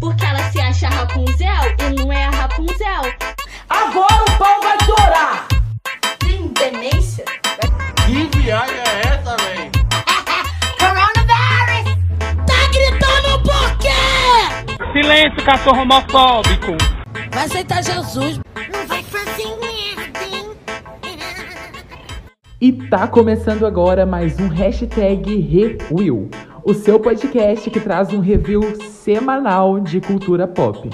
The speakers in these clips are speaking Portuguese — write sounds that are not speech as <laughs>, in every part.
Porque ela se acha Rapunzel e não é a Rapunzel. Agora o pau vai torar! Tem demência? Que viagem é essa, véi? <laughs> Coronavirus! Tá gritando por quê? Silêncio, cachorro homofóbico. Vai aceitar Jesus. Não vai fazer merda, hein? E tá começando agora mais um hashtag Review, o seu podcast que traz um review semanal de cultura pop.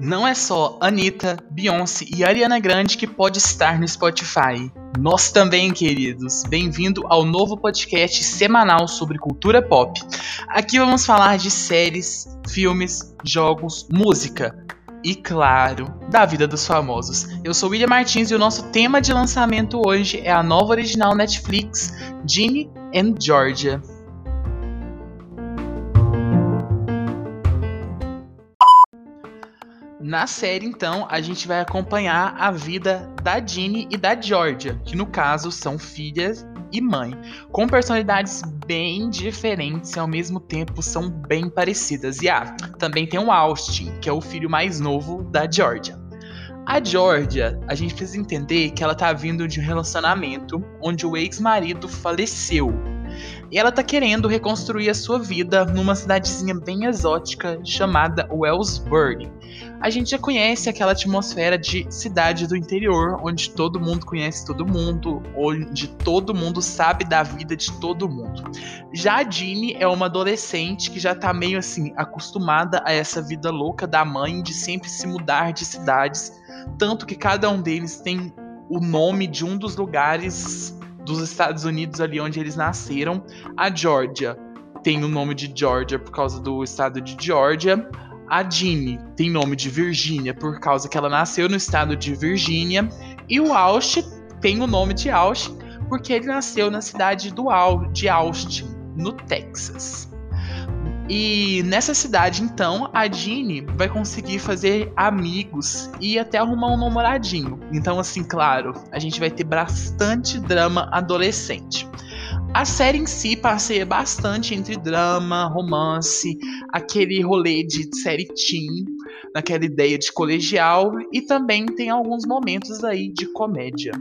Não é só Anitta, Beyoncé e Ariana Grande que pode estar no Spotify. Nós também, queridos. Bem-vindo ao novo podcast semanal sobre cultura pop. Aqui vamos falar de séries, filmes, jogos, música e, claro, da vida dos famosos. Eu sou William Martins e o nosso tema de lançamento hoje é a nova original Netflix, Ginny and Georgia. Na série, então, a gente vai acompanhar a vida da Ginny e da Georgia, que no caso são filhas e mãe, com personalidades bem diferentes e ao mesmo tempo são bem parecidas. E ah, também tem o Austin, que é o filho mais novo da Georgia. A Georgia, a gente precisa entender que ela tá vindo de um relacionamento onde o ex-marido faleceu. E ela tá querendo reconstruir a sua vida numa cidadezinha bem exótica chamada Wellsburg. A gente já conhece aquela atmosfera de cidade do interior, onde todo mundo conhece todo mundo, onde todo mundo sabe da vida de todo mundo. Já a Jeannie é uma adolescente que já tá meio assim acostumada a essa vida louca da mãe de sempre se mudar de cidades, tanto que cada um deles tem o nome de um dos lugares dos Estados Unidos ali onde eles nasceram. A Georgia tem o nome de Georgia por causa do estado de Georgia. A Jeannie tem nome de Virgínia por causa que ela nasceu no estado de Virgínia. E o Austin tem o nome de Austin porque ele nasceu na cidade do Al de Austin, no Texas. E nessa cidade, então, a Jeannie vai conseguir fazer amigos e até arrumar um namoradinho. Então, assim, claro, a gente vai ter bastante drama adolescente. A série em si passeia bastante entre drama, romance, aquele rolê de série teen, naquela ideia de colegial, e também tem alguns momentos aí de comédia.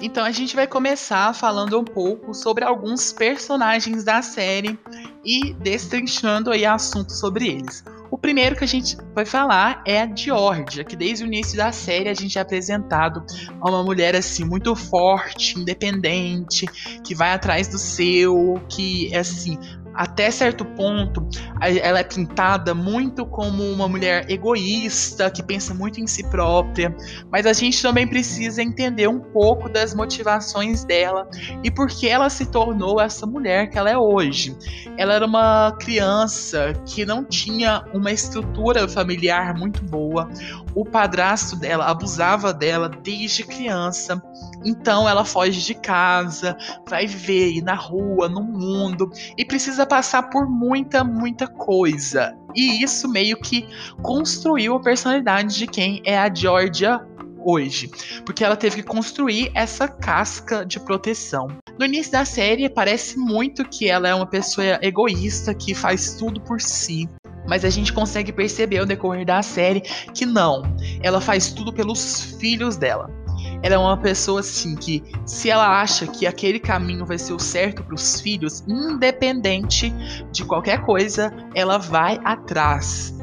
Então a gente vai começar falando um pouco sobre alguns personagens da série e destrinchando aí assuntos sobre eles. O primeiro que a gente vai falar é a Georgia, que desde o início da série a gente é apresentado a uma mulher assim muito forte, independente, que vai atrás do seu, que é assim até certo ponto, ela é pintada muito como uma mulher egoísta, que pensa muito em si própria, mas a gente também precisa entender um pouco das motivações dela e por que ela se tornou essa mulher que ela é hoje. Ela era uma criança que não tinha uma estrutura familiar muito boa, o padrasto dela abusava dela desde criança, então ela foge de casa, vai viver na rua, no mundo e precisa passar por muita, muita coisa. E isso meio que construiu a personalidade de quem é a Georgia hoje, porque ela teve que construir essa casca de proteção. No início da série parece muito que ela é uma pessoa egoísta que faz tudo por si, mas a gente consegue perceber ao decorrer da série que não, ela faz tudo pelos filhos dela. Ela é uma pessoa assim que, se ela acha que aquele caminho vai ser o certo para os filhos, independente de qualquer coisa, ela vai atrás.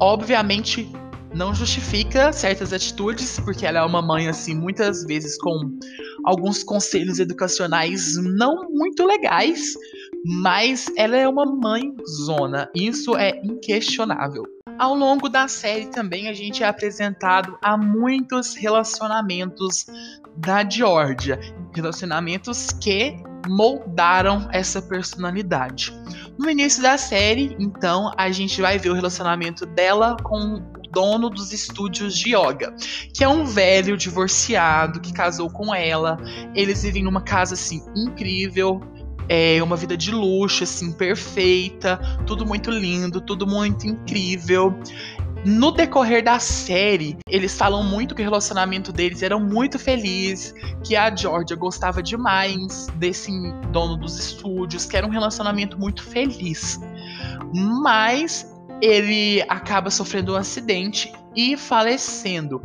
Obviamente, não justifica certas atitudes, porque ela é uma mãe assim, muitas vezes com alguns conselhos educacionais não muito legais, mas ela é uma mãe zona, isso é inquestionável. Ao longo da série também a gente é apresentado a muitos relacionamentos da Georgia, relacionamentos que moldaram essa personalidade. No início da série, então, a gente vai ver o relacionamento dela com o dono dos estúdios de yoga, que é um velho divorciado que casou com ela. Eles vivem numa casa assim incrível, é uma vida de luxo, assim, perfeita, tudo muito lindo, tudo muito incrível. No decorrer da série, eles falam muito que o relacionamento deles era muito feliz, que a Georgia gostava demais desse dono dos estúdios, que era um relacionamento muito feliz. Mas ele acaba sofrendo um acidente e falecendo.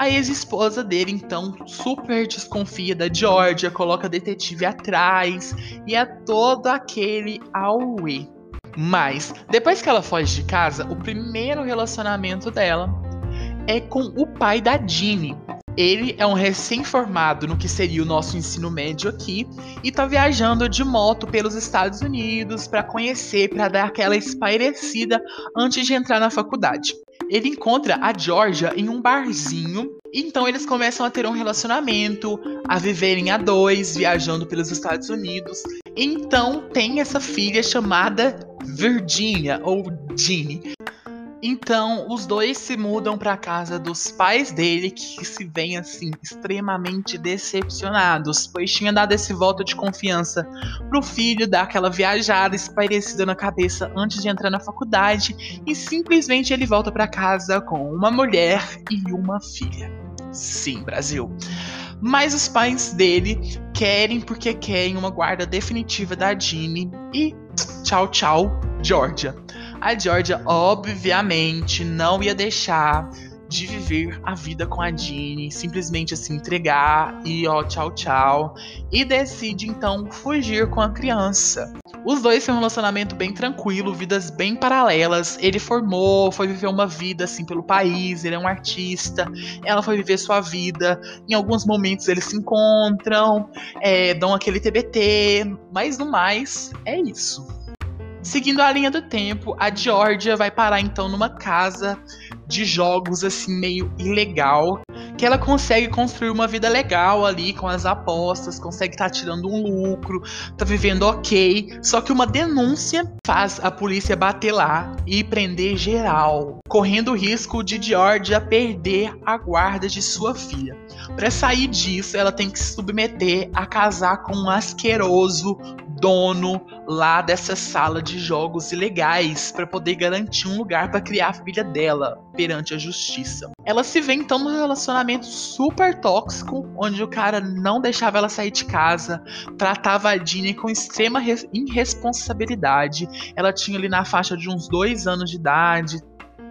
A ex-esposa dele, então, super desconfia da Georgia, coloca a detetive atrás e é todo aquele auê. Mas, depois que ela foge de casa, o primeiro relacionamento dela é com o pai da Jeannie. Ele é um recém-formado no que seria o nosso ensino médio aqui e tá viajando de moto pelos Estados Unidos para conhecer, para dar aquela espairecida antes de entrar na faculdade. Ele encontra a Georgia em um barzinho, então eles começam a ter um relacionamento, a viverem a dois, viajando pelos Estados Unidos. Então tem essa filha chamada Virginia ou Jeannie. Então, os dois se mudam para casa dos pais dele, que se veem assim extremamente decepcionados, pois tinha dado esse voto de confiança pro filho dar aquela viajada espairecida na cabeça antes de entrar na faculdade, e simplesmente ele volta para casa com uma mulher e uma filha. Sim, Brasil. Mas os pais dele querem porque querem uma guarda definitiva da Jeannie e tchau, tchau, Georgia. A Georgia, obviamente, não ia deixar de viver a vida com a Jeannie, simplesmente assim entregar e ó, tchau, tchau. E decide então fugir com a criança. Os dois têm um relacionamento bem tranquilo, vidas bem paralelas. Ele formou, foi viver uma vida assim pelo país, ele é um artista, ela foi viver sua vida. Em alguns momentos eles se encontram, é, dão aquele TBT, mas no mais é isso. Seguindo a linha do tempo, a Georgia vai parar então numa casa de jogos assim meio ilegal, que ela consegue construir uma vida legal ali com as apostas, consegue estar tá tirando um lucro, tá vivendo ok. Só que uma denúncia faz a polícia bater lá e prender geral, correndo o risco de Georgia perder a guarda de sua filha. Para sair disso, ela tem que se submeter a casar com um asqueroso dono lá dessa sala de jogos ilegais para poder garantir um lugar para criar a filha dela perante a justiça. Ela se vê então num relacionamento super tóxico, onde o cara não deixava ela sair de casa, tratava a Dini com extrema irresponsabilidade. Ela tinha ali na faixa de uns dois anos de idade,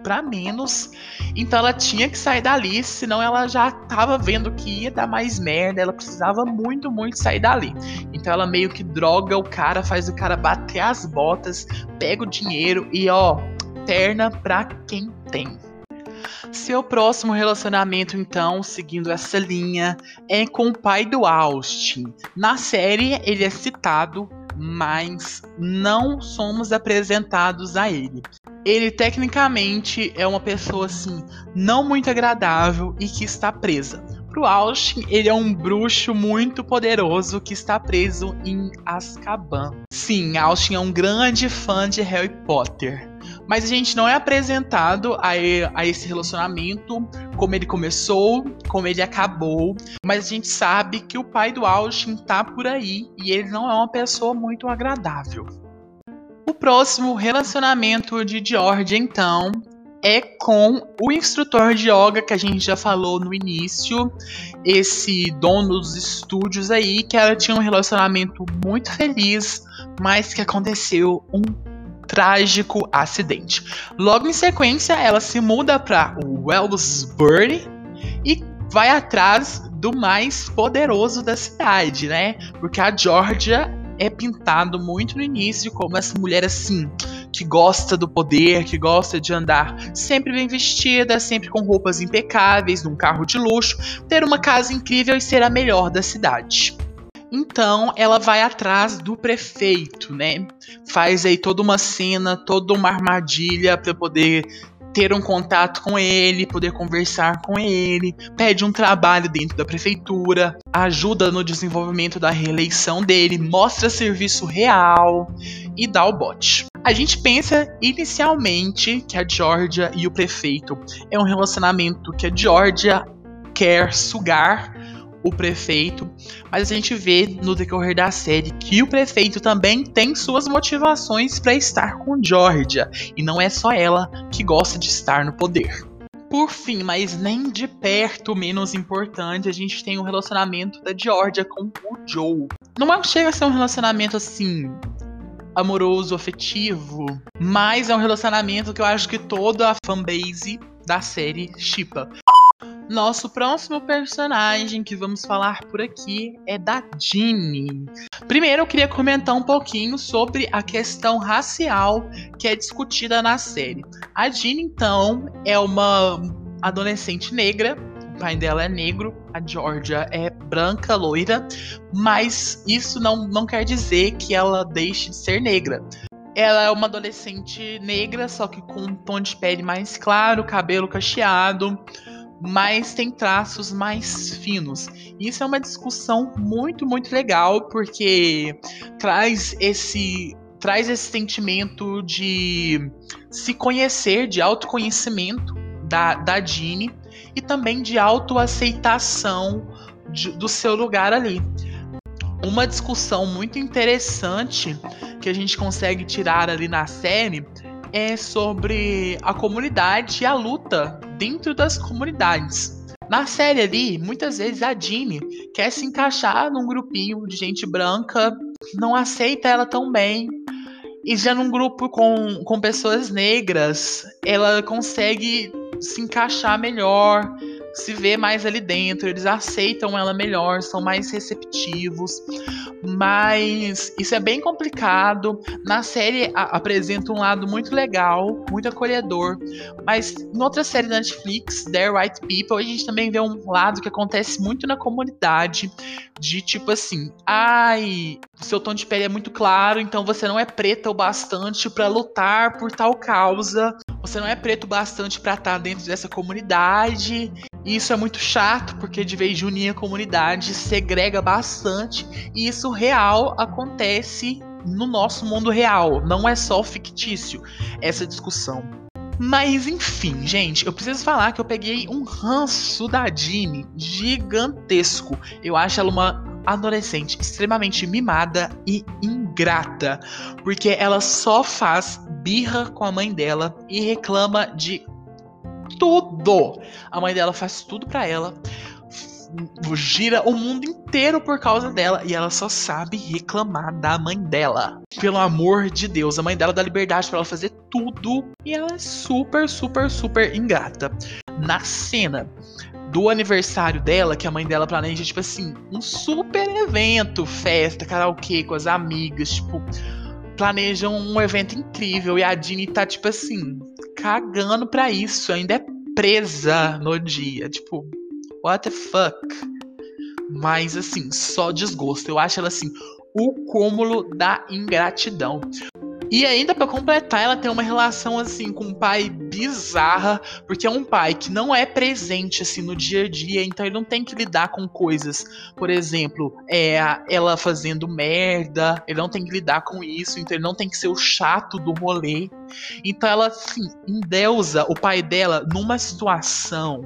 para menos. Então ela tinha que sair dali, senão ela já tava vendo que ia dar mais merda. Ela precisava muito, muito sair dali. Então ela meio que droga o cara, faz o cara bater as botas, pega o dinheiro e ó, terna pra quem tem. Seu próximo relacionamento, então, seguindo essa linha, é com o pai do Austin. Na série, ele é citado, mas não somos apresentados a ele ele tecnicamente é uma pessoa assim não muito agradável e que está presa. Pro Austin, ele é um bruxo muito poderoso que está preso em Azkaban. Sim, Austin é um grande fã de Harry Potter. Mas a gente não é apresentado a, a esse relacionamento, como ele começou, como ele acabou. Mas a gente sabe que o pai do Austin tá por aí e ele não é uma pessoa muito agradável. O próximo relacionamento de George, então, é com o instrutor de yoga que a gente já falou no início, esse dono dos estúdios aí, que ela tinha um relacionamento muito feliz, mas que aconteceu um trágico acidente. Logo em sequência, ela se muda para Wellsbury e vai atrás do mais poderoso da cidade, né? Porque a Georgia é pintado muito no início como essa mulher assim, que gosta do poder, que gosta de andar sempre bem vestida, sempre com roupas impecáveis, num carro de luxo, ter uma casa incrível e ser a melhor da cidade. Então ela vai atrás do prefeito, né? Faz aí toda uma cena, toda uma armadilha para poder ter um contato com ele, poder conversar com ele, pede um trabalho dentro da prefeitura, ajuda no desenvolvimento da reeleição dele, mostra serviço real e dá o bote. A gente pensa inicialmente que a Georgia e o prefeito é um relacionamento que a Georgia quer sugar o prefeito, mas a gente vê no decorrer da série que o prefeito também tem suas motivações para estar com Georgia, e não é só ela que gosta de estar no poder. Por fim, mas nem de perto menos importante, a gente tem o um relacionamento da Georgia com o Joe. Não chega a ser um relacionamento assim amoroso, afetivo, mas é um relacionamento que eu acho que toda a fanbase da série chipa. Nosso próximo personagem que vamos falar por aqui é da Ginny. Primeiro eu queria comentar um pouquinho sobre a questão racial que é discutida na série. A Ginny, então, é uma adolescente negra. O pai dela é negro, a Georgia é branca, loira, mas isso não, não quer dizer que ela deixe de ser negra. Ela é uma adolescente negra, só que com um tom de pele mais claro, cabelo cacheado, mas tem traços mais finos. Isso é uma discussão muito, muito legal, porque traz esse traz esse sentimento de se conhecer, de autoconhecimento da, da Jeanne e também de autoaceitação de, do seu lugar ali. Uma discussão muito interessante que a gente consegue tirar ali na série é sobre a comunidade e a luta dentro das comunidades. Na série ali, muitas vezes a Jeanne quer se encaixar num grupinho de gente branca, não aceita ela tão bem. E já num grupo com, com pessoas negras, ela consegue se encaixar melhor, se vê mais ali dentro, eles aceitam ela melhor, são mais receptivos. Mas isso é bem complicado. Na série a, apresenta um lado muito legal, muito acolhedor. Mas em outra série da Netflix, The Right People, a gente também vê um lado que acontece muito na comunidade. De tipo assim, ai, seu tom de pele é muito claro, então você não é preta o bastante para lutar por tal causa. Você não é preto bastante para estar tá dentro dessa comunidade. E isso é muito chato, porque de vez de unir a comunidade, segrega bastante. E isso real acontece no nosso mundo real. Não é só fictício essa discussão. Mas enfim, gente, eu preciso falar que eu peguei um ranço da Jeanne gigantesco. Eu acho ela uma adolescente extremamente mimada e ingrata, porque ela só faz birra com a mãe dela e reclama de tudo. A mãe dela faz tudo para ela. Gira o mundo inteiro por causa dela e ela só sabe reclamar da mãe dela. Pelo amor de Deus, a mãe dela dá liberdade para ela fazer tudo e ela é super, super, super ingrata. Na cena do aniversário dela, que a mãe dela planeja, tipo assim, um super evento, festa, karaokê com as amigas, tipo, planejam um evento incrível e a Dini tá, tipo assim, cagando pra isso, ainda é presa no dia, tipo, what the fuck? Mas assim, só desgosto. Eu acho ela assim, o cúmulo da ingratidão. E ainda para completar, ela tem uma relação assim com um pai bizarra, porque é um pai que não é presente assim no dia a dia, então ele não tem que lidar com coisas, por exemplo, é ela fazendo merda, ele não tem que lidar com isso, então ele não tem que ser o chato do rolê. Então ela assim, endeusa o pai dela numa situação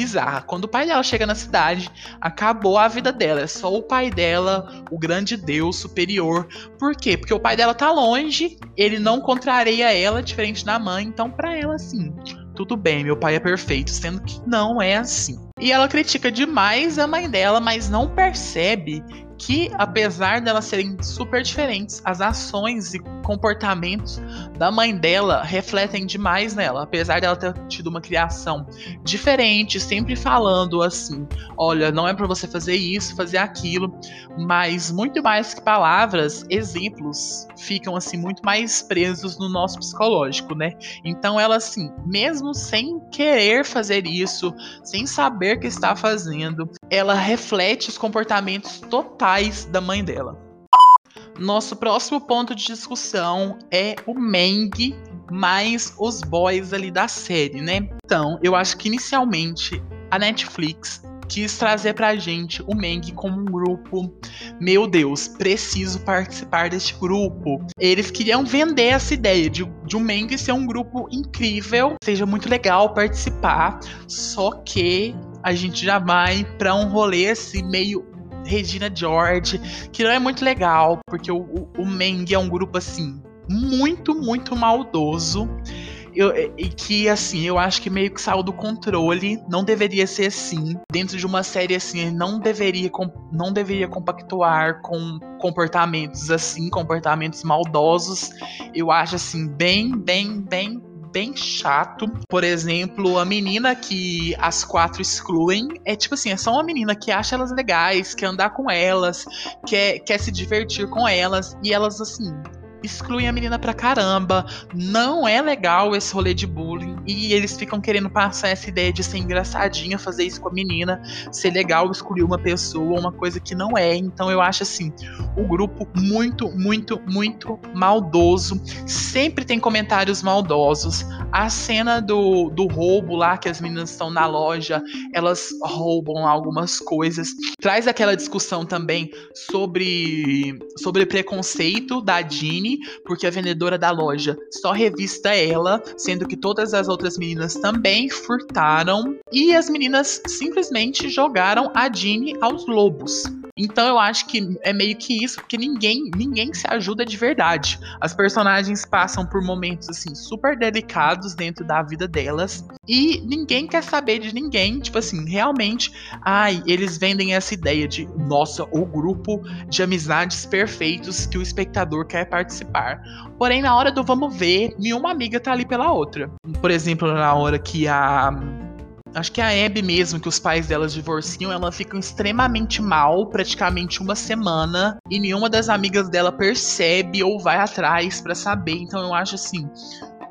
bizarra. Quando o pai dela chega na cidade, acabou a vida dela. É só o pai dela, o grande Deus superior. Por quê? Porque o pai dela tá longe, ele não contraria ela, diferente da mãe. Então, pra ela, assim, tudo bem, meu pai é perfeito, sendo que não é assim. E ela critica demais a mãe dela, mas não percebe que, apesar delas serem super diferentes, as ações e comportamentos da mãe dela refletem demais nela. Apesar dela ter tido uma criação diferente, sempre falando assim: olha, não é para você fazer isso, fazer aquilo, mas muito mais que palavras, exemplos ficam assim muito mais presos no nosso psicológico, né? Então ela assim, mesmo sem querer fazer isso, sem saber que está fazendo, ela reflete os comportamentos totais da mãe dela. Nosso próximo ponto de discussão é o Meng mais os boys ali da série, né? Então, eu acho que inicialmente a Netflix quis trazer pra gente o Meng como um grupo. Meu Deus, preciso participar deste grupo. Eles queriam vender essa ideia de, de o Meng ser um grupo incrível, seja muito legal participar, só que a gente já vai para um rolê assim meio Regina George, que não é muito legal, porque o, o, Meng é um grupo assim muito, muito maldoso. eu, e que, assim, eu acho que meio que saiu do controle. Não deveria ser assim. Dentro de uma série assim, não deveria, não deveria compactuar com comportamentos assim, comportamentos maldosos. Eu acho, assim, bem, bem, bem bem chato. Por exemplo, a menina que as quatro excluem é tipo assim, é só uma menina que acha elas legais, quer andar com elas, quer, quer se divertir com elas, e elas assim, excluem a menina pra caramba. Não é legal esse rolê de bullying. E eles ficam querendo passar essa ideia de ser engraçadinha, fazer isso com a menina, ser legal excluir uma pessoa, uma coisa que não é. Então eu acho assim, o grupo muito, muito, muito maldoso. Sempre tem comentários maldosos. A cena do, do roubo lá, que as meninas estão na loja, elas roubam algumas coisas. Traz aquela discussão também sobre, sobre preconceito da Porque a vendedora da loja só revista ela, sendo que todas as outras meninas também furtaram. E as meninas simplesmente jogaram a Jeannie aos lobos. Então eu acho que é meio que isso, porque ninguém, ninguém se ajuda de verdade. As personagens passam por momentos assim super delicados dentro da vida delas e ninguém quer saber de ninguém, tipo assim, realmente, ai, eles vendem essa ideia de, nossa, o grupo de amizades perfeitos que o espectador quer participar. Porém, na hora do vamos ver, nenhuma amiga tá ali pela outra. Por exemplo, na hora que a Acho que a Abby mesmo, que os pais delas divorciam, ela fica extremamente mal, praticamente uma semana, e nenhuma das amigas dela percebe ou vai atrás para saber. Então eu acho assim,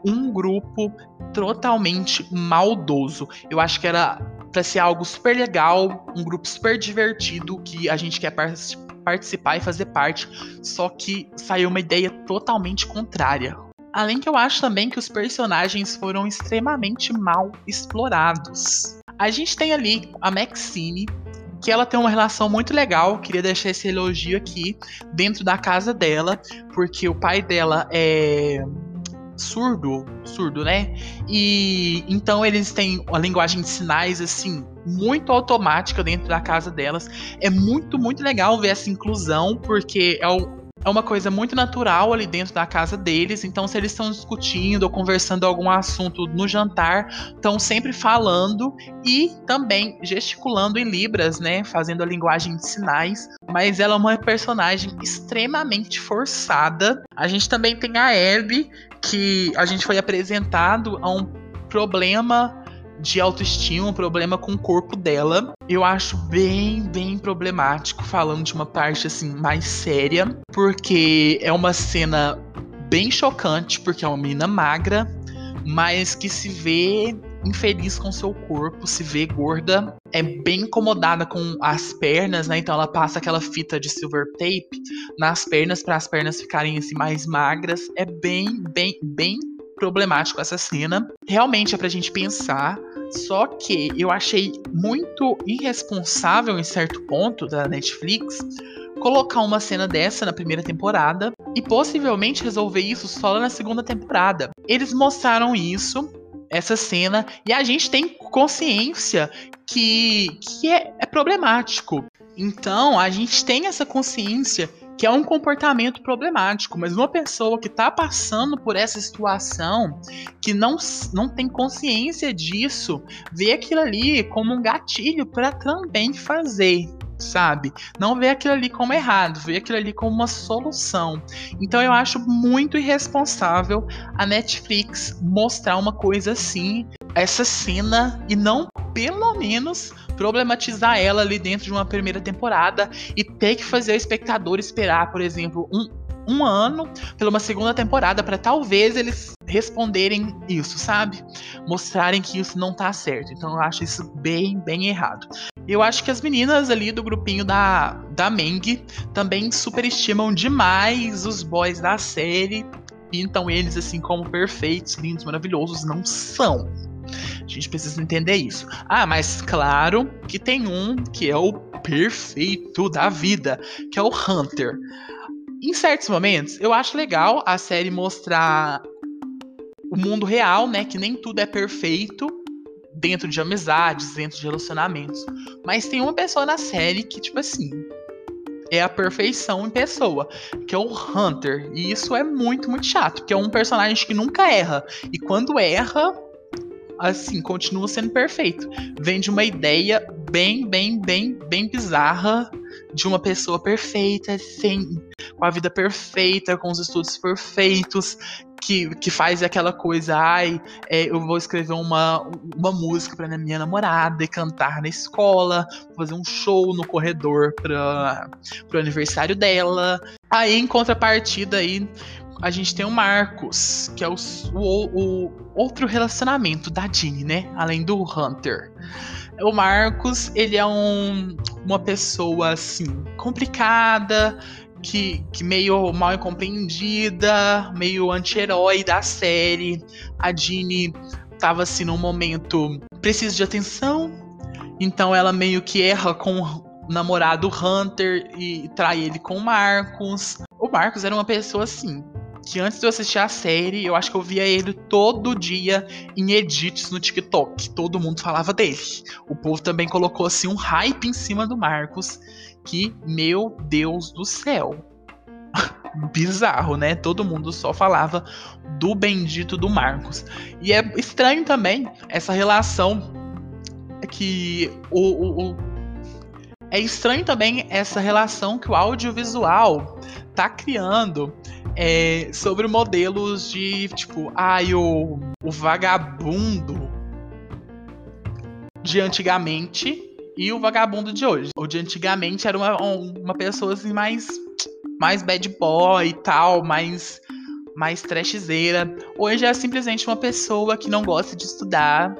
um grupo totalmente maldoso. Eu acho que era para ser algo super legal, um grupo super divertido que a gente quer participar e fazer parte, só que saiu uma ideia totalmente contrária. Além que eu acho também que os personagens foram extremamente mal explorados. A gente tem ali a Maxine, que ela tem uma relação muito legal, queria deixar esse elogio aqui, dentro da casa dela, porque o pai dela é surdo, surdo, né? E então eles têm uma linguagem de sinais assim muito automática dentro da casa delas. É muito, muito legal ver essa inclusão, porque é o, é uma coisa muito natural ali dentro da casa deles. Então, se eles estão discutindo ou conversando algum assunto no jantar, estão sempre falando e também gesticulando em libras, né? Fazendo a linguagem de sinais. Mas ela é uma personagem extremamente forçada. A gente também tem a Abby, que a gente foi apresentado a um problema de autoestima, um problema com o corpo dela. Eu acho bem, bem problemático, falando de uma parte assim mais séria, porque é uma cena bem chocante, porque é uma menina magra, mas que se vê infeliz com seu corpo, se vê gorda, é bem incomodada com as pernas, né? Então ela passa aquela fita de silver tape nas pernas para as pernas ficarem assim mais magras. É bem, bem, bem problemático essa cena. Realmente é pra gente pensar. Só que eu achei muito irresponsável em certo ponto da Netflix colocar uma cena dessa na primeira temporada e possivelmente resolver isso só na segunda temporada. Eles mostraram isso, essa cena, e a gente tem consciência que, que é, é problemático. Então a gente tem essa consciência que é um comportamento problemático, mas uma pessoa que está passando por essa situação, que não, não tem consciência disso, vê aquilo ali como um gatilho para também fazer sabe? Não vê aquilo ali como errado, vê aquilo ali como uma solução. Então eu acho muito irresponsável a Netflix mostrar uma coisa assim, essa cena, e não pelo menos problematizar ela ali dentro de uma primeira temporada e ter que fazer o espectador esperar, por exemplo, um, um ano pela uma segunda temporada para talvez eles responderem isso, sabe? Mostrarem que isso não tá certo. Então eu acho isso bem, bem errado. Eu acho que as meninas ali do grupinho da, da Meng também superestimam demais os boys da série. Pintam eles assim como perfeitos, lindos, maravilhosos. Não são. A gente precisa entender isso. Ah, mas claro que tem um que é o perfeito da vida, que é o Hunter. Em certos momentos, eu acho legal a série mostrar o mundo real, né? Que nem tudo é perfeito dentro de amizades, dentro de relacionamentos. Mas tem uma pessoa na série que, tipo assim, é a perfeição em pessoa, que é o Hunter. E isso é muito, muito chato, porque é um personagem que nunca erra. E quando erra, assim, continua sendo perfeito. Vem de uma ideia bem, bem, bem, bem bizarra de uma pessoa perfeita, sem, com a vida perfeita, com os estudos perfeitos, que, que faz aquela coisa, ai, é, eu vou escrever uma, uma música para minha namorada e cantar na escola, fazer um show no corredor para o aniversário dela. Aí, em contrapartida, aí, a gente tem o Marcos, que é o, o, o outro relacionamento da Jeannie, né? Além do Hunter. O Marcos, ele é um, uma pessoa, assim, complicada, que, que meio mal incompreendida, meio anti-herói da série. A Jeannie tava, assim, num momento preciso de atenção, então ela meio que erra com o namorado Hunter e trai ele com o Marcos. O Marcos era uma pessoa, assim, que antes de eu assistir a série, eu acho que eu via ele todo dia em edits no TikTok. Todo mundo falava dele. O povo também colocou assim um hype em cima do Marcos, que meu Deus do céu. <laughs> Bizarro, né? Todo mundo só falava do bendito do Marcos. E é estranho também essa relação que o, o, o é estranho também essa relação que o audiovisual tá criando é, sobre modelos de tipo, ai, o, o vagabundo de antigamente e o vagabundo de hoje. O de antigamente era uma, uma pessoa assim mais, mais bad boy e tal, mais, mais trashzeira. Hoje é simplesmente uma pessoa que não gosta de estudar,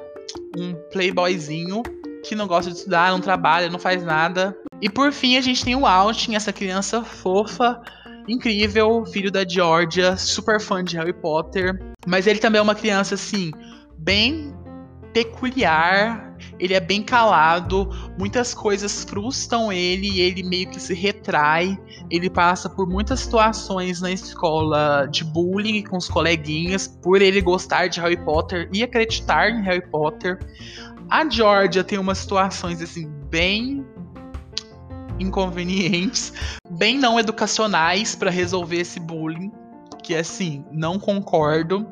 um playboyzinho que não gosta de estudar, não trabalha, não faz nada. E por fim a gente tem o Austin, essa criança fofa incrível, filho da Georgia, super fã de Harry Potter. Mas ele também é uma criança, assim, bem peculiar. Ele é bem calado, muitas coisas frustram ele e ele meio que se retrai. Ele passa por muitas situações na escola de bullying com os coleguinhas por ele gostar de Harry Potter e acreditar em Harry Potter. A Georgia tem umas situações assim bem inconvenientes, bem não educacionais para resolver esse bullying, que assim, não concordo.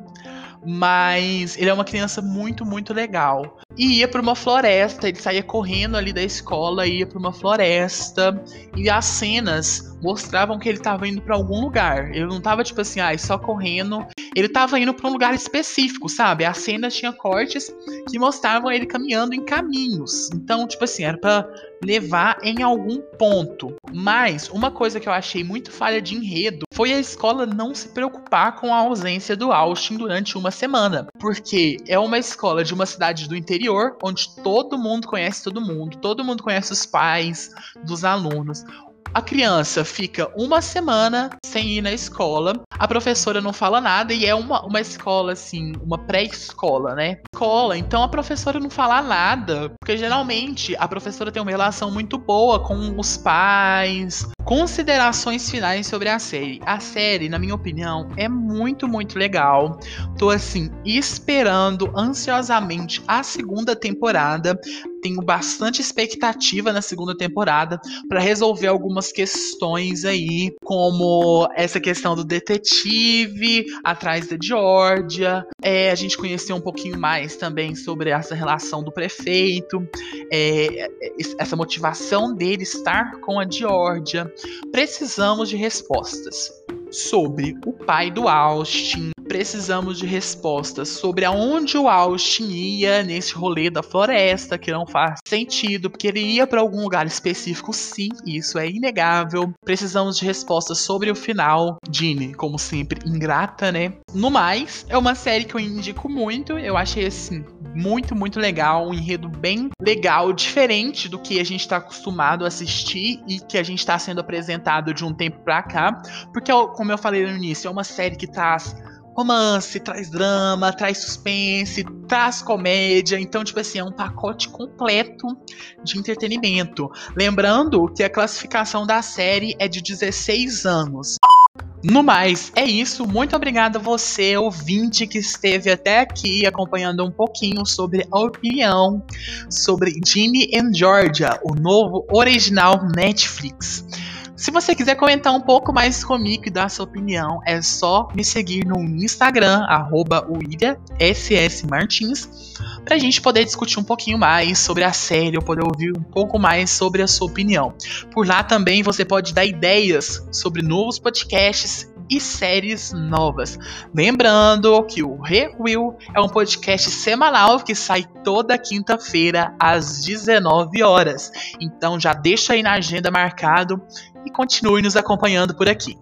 Mas ele é uma criança muito, muito legal. E ia para uma floresta, ele saía correndo ali da escola, ia para uma floresta. E as cenas mostravam que ele estava indo para algum lugar. Ele não estava tipo assim, ah, só correndo. Ele estava indo para um lugar específico, sabe? As cenas tinha cortes que mostravam ele caminhando em caminhos. Então, tipo assim, era para levar em algum ponto. Mas uma coisa que eu achei muito falha de enredo foi a escola não se preocupar com a ausência do Austin durante uma semana, porque é uma escola de uma cidade do interior onde todo mundo conhece todo mundo, todo mundo conhece os pais dos alunos. A criança fica uma semana sem ir na escola, a professora não fala nada e é uma, uma escola, assim, uma pré-escola, né? Escola, então a professora não fala nada, porque geralmente a professora tem uma relação muito boa com os pais. Considerações finais sobre a série. A série, na minha opinião, é muito, muito legal. Tô, assim, esperando ansiosamente a segunda temporada tenho bastante expectativa na segunda temporada para resolver algumas questões aí, como essa questão do detetive atrás da Georgia. É, a gente conheceu um pouquinho mais também sobre essa relação do prefeito, é, essa motivação dele estar com a Georgia. Precisamos de respostas sobre o pai do Austin. Precisamos de respostas sobre aonde o Austin ia nesse rolê da floresta, que não faz sentido, porque ele ia para algum lugar específico, sim, isso é inegável. Precisamos de respostas sobre o final. Ginny, como sempre, ingrata, né? No mais, é uma série que eu indico muito. Eu achei assim muito, muito legal, um enredo bem legal, diferente do que a gente está acostumado a assistir e que a gente está sendo apresentado de um tempo para cá, porque como eu falei no início, é uma série que traz romance, traz drama, traz suspense, traz comédia. Então, tipo assim, é um pacote completo de entretenimento. Lembrando que a classificação da série é de 16 anos. No mais, é isso. Muito obrigado a você, ouvinte, que esteve até aqui acompanhando um pouquinho sobre a opinião sobre Ginny and Georgia, o novo original Netflix. Se você quiser comentar um pouco mais comigo e dar sua opinião, é só me seguir no Instagram, arroba Martins, pra gente poder discutir um pouquinho mais sobre a série, ou poder ouvir um pouco mais sobre a sua opinião. Por lá também você pode dar ideias sobre novos podcasts e séries novas. Lembrando que o Re-Will é um podcast semanal que sai toda quinta-feira às 19 horas. Então já deixa aí na agenda marcado e continue nos acompanhando por aqui.